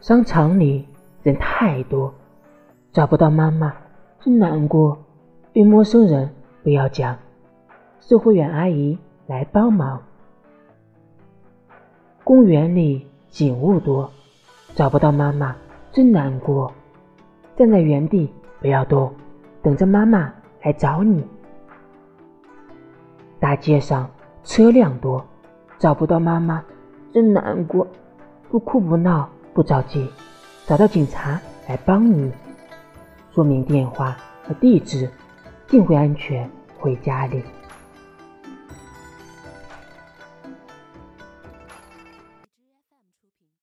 商场里人太多，找不到妈妈，真难过。对陌生人不要讲，售货员阿姨来帮忙。公园里景物多，找不到妈妈，真难过。站在原地不要动，等着妈妈来找你。大街上车辆多，找不到妈妈，真难过。不哭不闹不着急，找到警察来帮你。说明电话和地址，定会安全回家里。